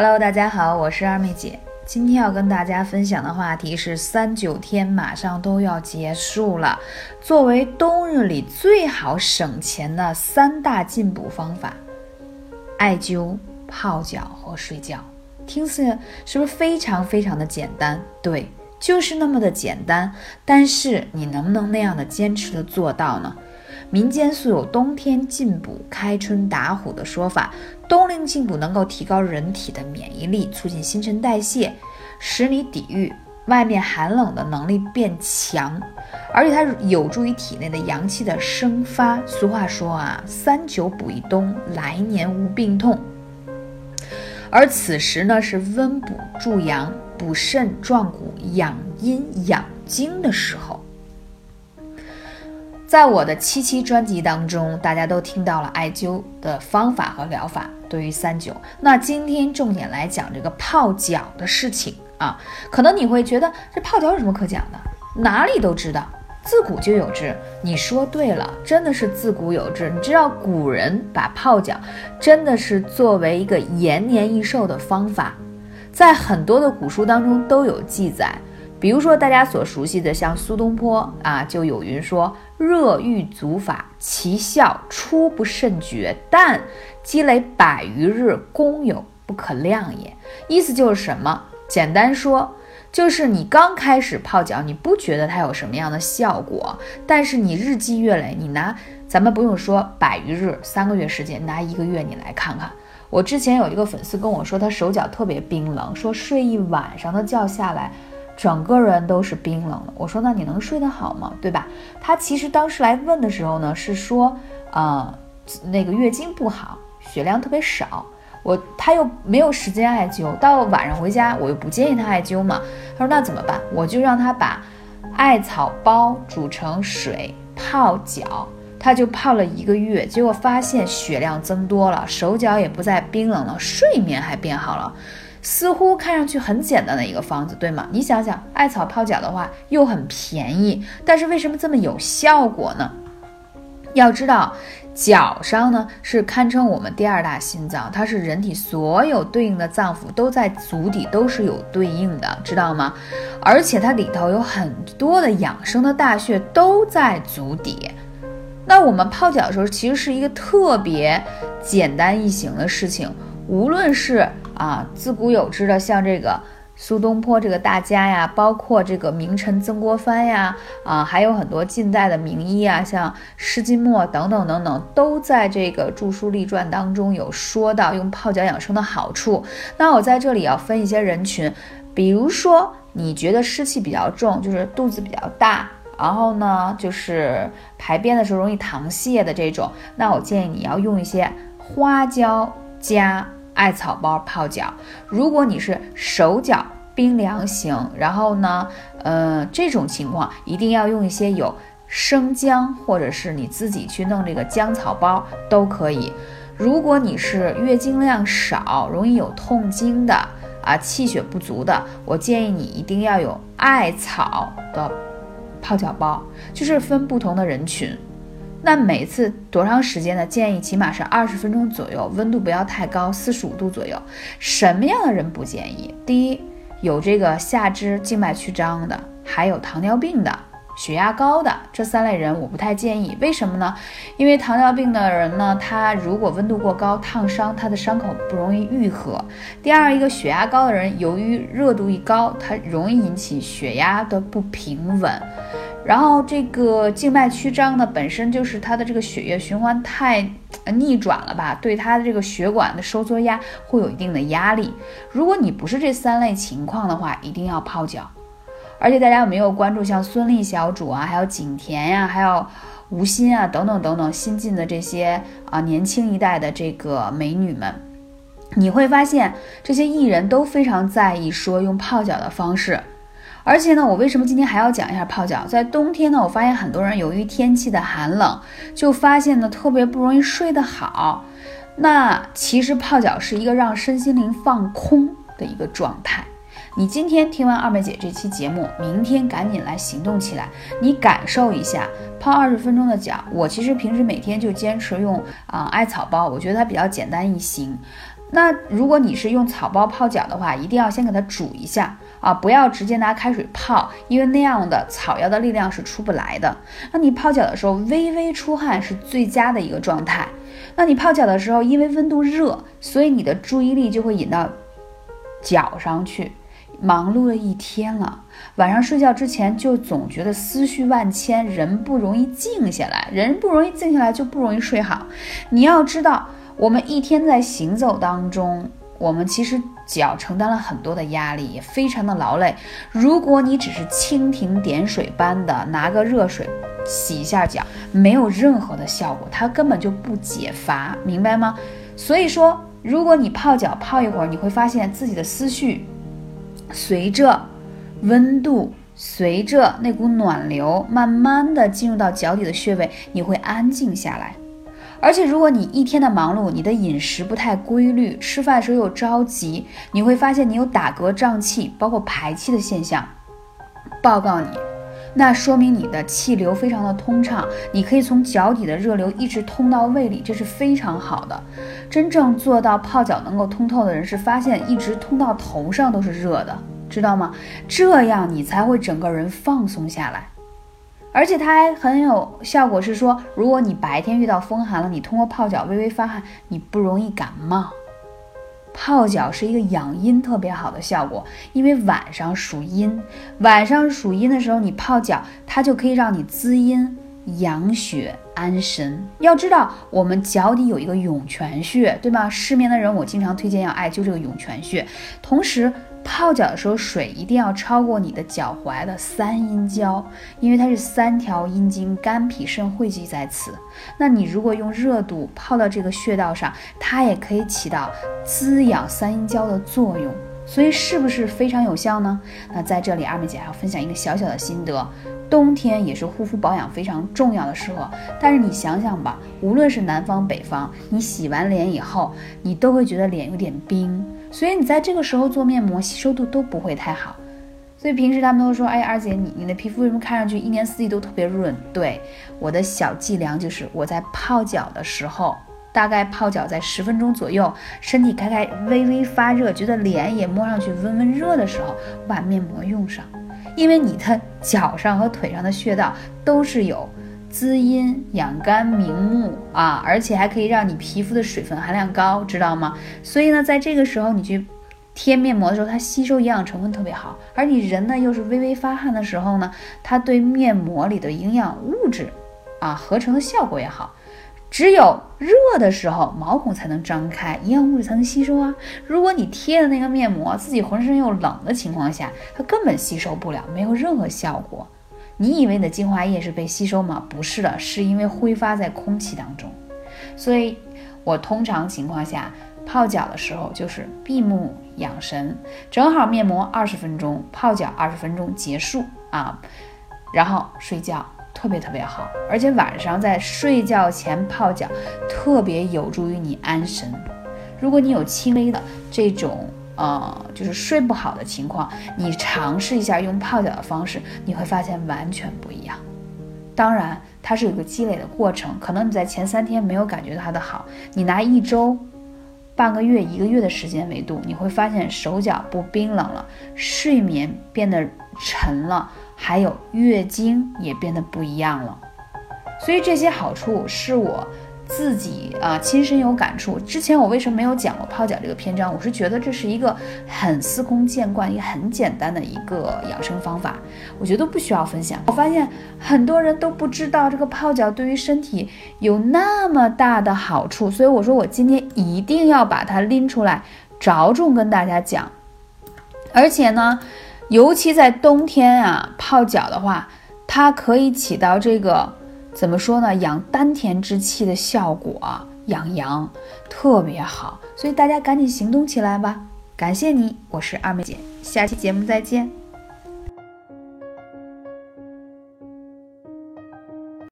Hello，大家好，我是二妹姐。今天要跟大家分享的话题是三九天马上都要结束了，作为冬日里最好省钱的三大进补方法：艾灸、泡脚和睡觉。听似是不是非常非常的简单？对，就是那么的简单。但是你能不能那样的坚持的做到呢？民间素有冬天进补、开春打虎的说法。冬令进补能够提高人体的免疫力，促进新陈代谢，使你抵御外面寒冷的能力变强，而且它有助于体内的阳气的生发。俗话说啊，三九补一冬，来年无病痛。而此时呢，是温补助阳、补肾壮骨、养阴养精的时候。在我的七期专辑当中，大家都听到了艾灸的方法和疗法。对于三九，那今天重点来讲这个泡脚的事情啊。可能你会觉得这泡脚有什么可讲的？哪里都知道，自古就有之。你说对了，真的是自古有之。你知道古人把泡脚真的是作为一个延年益寿的方法，在很多的古书当中都有记载。比如说大家所熟悉的，像苏东坡啊，就有云说：“热郁足法，其效初不甚绝，但积累百余日，功有不可量也。”意思就是什么？简单说，就是你刚开始泡脚，你不觉得它有什么样的效果，但是你日积月累，你拿咱们不用说百余日，三个月时间，拿一个月你来看看。我之前有一个粉丝跟我说，他手脚特别冰冷，说睡一晚上的觉下来。整个人都是冰冷的。我说那你能睡得好吗？对吧？他其实当时来问的时候呢，是说，呃，那个月经不好，血量特别少。我他又没有时间艾灸，到晚上回家我又不建议他艾灸嘛。他说那怎么办？我就让他把艾草包煮成水泡脚，他就泡了一个月，结果发现血量增多了，手脚也不再冰冷了，睡眠还变好了。似乎看上去很简单的一个方子，对吗？你想想，艾草泡脚的话又很便宜，但是为什么这么有效果呢？要知道，脚上呢是堪称我们第二大心脏，它是人体所有对应的脏腑都在足底都是有对应的，知道吗？而且它里头有很多的养生的大穴都在足底。那我们泡脚的时候，其实是一个特别简单易行的事情，无论是。啊，自古有之的，像这个苏东坡这个大家呀，包括这个名臣曾国藩呀，啊，还有很多近代的名医啊，像施金墨等等等等，都在这个著书立传当中有说到用泡脚养生的好处。那我在这里要分一些人群，比如说你觉得湿气比较重，就是肚子比较大，然后呢，就是排便的时候容易溏泻的这种，那我建议你要用一些花椒加。艾草包泡脚，如果你是手脚冰凉型，然后呢，呃，这种情况一定要用一些有生姜，或者是你自己去弄这个姜草包都可以。如果你是月经量少，容易有痛经的啊，气血不足的，我建议你一定要有艾草的泡脚包，就是分不同的人群。那每次多长时间呢？建议起码是二十分钟左右，温度不要太高，四十五度左右。什么样的人不建议？第一，有这个下肢静脉曲张的，还有糖尿病的、血压高的这三类人，我不太建议。为什么呢？因为糖尿病的人呢，他如果温度过高，烫伤他的伤口不容易愈合。第二，一个血压高的人，由于热度一高，它容易引起血压的不平稳。然后这个静脉曲张呢，本身就是它的这个血液循环太逆转了吧，对它的这个血管的收缩压会有一定的压力。如果你不是这三类情况的话，一定要泡脚。而且大家有没有关注像孙俪小主啊，还有景甜呀，还有吴昕啊等等等等新进的这些啊年轻一代的这个美女们？你会发现这些艺人都非常在意说用泡脚的方式。而且呢，我为什么今天还要讲一下泡脚？在冬天呢，我发现很多人由于天气的寒冷，就发现呢特别不容易睡得好。那其实泡脚是一个让身心灵放空的一个状态。你今天听完二妹姐这期节目，明天赶紧来行动起来，你感受一下泡二十分钟的脚。我其实平时每天就坚持用啊艾草包，我觉得它比较简单易行。那如果你是用草包泡脚的话，一定要先给它煮一下啊，不要直接拿开水泡，因为那样的草药的力量是出不来的。那你泡脚的时候微微出汗是最佳的一个状态。那你泡脚的时候，因为温度热，所以你的注意力就会引到脚上去。忙碌了一天了，晚上睡觉之前就总觉得思绪万千，人不容易静下来，人不容易静下来就不容易睡好。你要知道。我们一天在行走当中，我们其实脚承担了很多的压力，也非常的劳累。如果你只是蜻蜓点水般的拿个热水洗一下脚，没有任何的效果，它根本就不解乏，明白吗？所以说，如果你泡脚泡一会儿，你会发现自己的思绪随着温度，随着那股暖流，慢慢的进入到脚底的穴位，你会安静下来。而且，如果你一天的忙碌，你的饮食不太规律，吃饭时候又着急，你会发现你有打嗝、胀气，包括排气的现象。报告你，那说明你的气流非常的通畅，你可以从脚底的热流一直通到胃里，这是非常好的。真正做到泡脚能够通透的人，是发现一直通到头上都是热的，知道吗？这样你才会整个人放松下来。而且它还很有效果，是说，如果你白天遇到风寒了，你通过泡脚微微发汗，你不容易感冒。泡脚是一个养阴特别好的效果，因为晚上属阴，晚上属阴的时候你泡脚，它就可以让你滋阴、养血、安神。要知道，我们脚底有一个涌泉穴，对吗？失眠的人，我经常推荐要艾灸这个涌泉穴，同时。泡脚的时候，水一定要超过你的脚踝的三阴交，因为它是三条阴经，肝脾肾汇集在此。那你如果用热度泡到这个穴道上，它也可以起到滋养三阴交的作用。所以是不是非常有效呢？那在这里，二妹姐还要分享一个小小的心得：冬天也是护肤保养非常重要的时候。但是你想想吧，无论是南方北方，你洗完脸以后，你都会觉得脸有点冰。所以你在这个时候做面膜，吸收度都不会太好。所以平时他们都说：“哎，二姐，你你的皮肤为什么看上去一年四季都特别润？”对，我的小伎俩就是我在泡脚的时候，大概泡脚在十分钟左右，身体开开微微发热，觉得脸也摸上去温温热的时候，我把面膜用上。因为你的脚上和腿上的穴道都是有。滋阴养肝明目啊，而且还可以让你皮肤的水分含量高，知道吗？所以呢，在这个时候你去贴面膜的时候，它吸收营养成分特别好，而你人呢又是微微发汗的时候呢，它对面膜里的营养物质啊合成的效果也好。只有热的时候毛孔才能张开，营养物质才能吸收啊。如果你贴的那个面膜自己浑身又冷的情况下，它根本吸收不了，没有任何效果。你以为的精华液是被吸收吗？不是的，是因为挥发在空气当中。所以，我通常情况下泡脚的时候就是闭目养神，正好面膜二十分钟，泡脚二十分钟结束啊，然后睡觉特别特别好。而且晚上在睡觉前泡脚，特别有助于你安神。如果你有轻微的这种。呃，就是睡不好的情况，你尝试一下用泡脚的方式，你会发现完全不一样。当然，它是有个积累的过程，可能你在前三天没有感觉到它的好，你拿一周、半个月、一个月的时间维度，你会发现手脚不冰冷了，睡眠变得沉了，还有月经也变得不一样了。所以这些好处是我。自己啊，亲身有感触。之前我为什么没有讲过泡脚这个篇章？我是觉得这是一个很司空见惯、也很简单的一个养生方法，我觉得不需要分享。我发现很多人都不知道这个泡脚对于身体有那么大的好处，所以我说我今天一定要把它拎出来，着重跟大家讲。而且呢，尤其在冬天啊，泡脚的话，它可以起到这个。怎么说呢？养丹田之气的效果，养阳特别好，所以大家赶紧行动起来吧！感谢你，我是二妹姐，下期节目再见。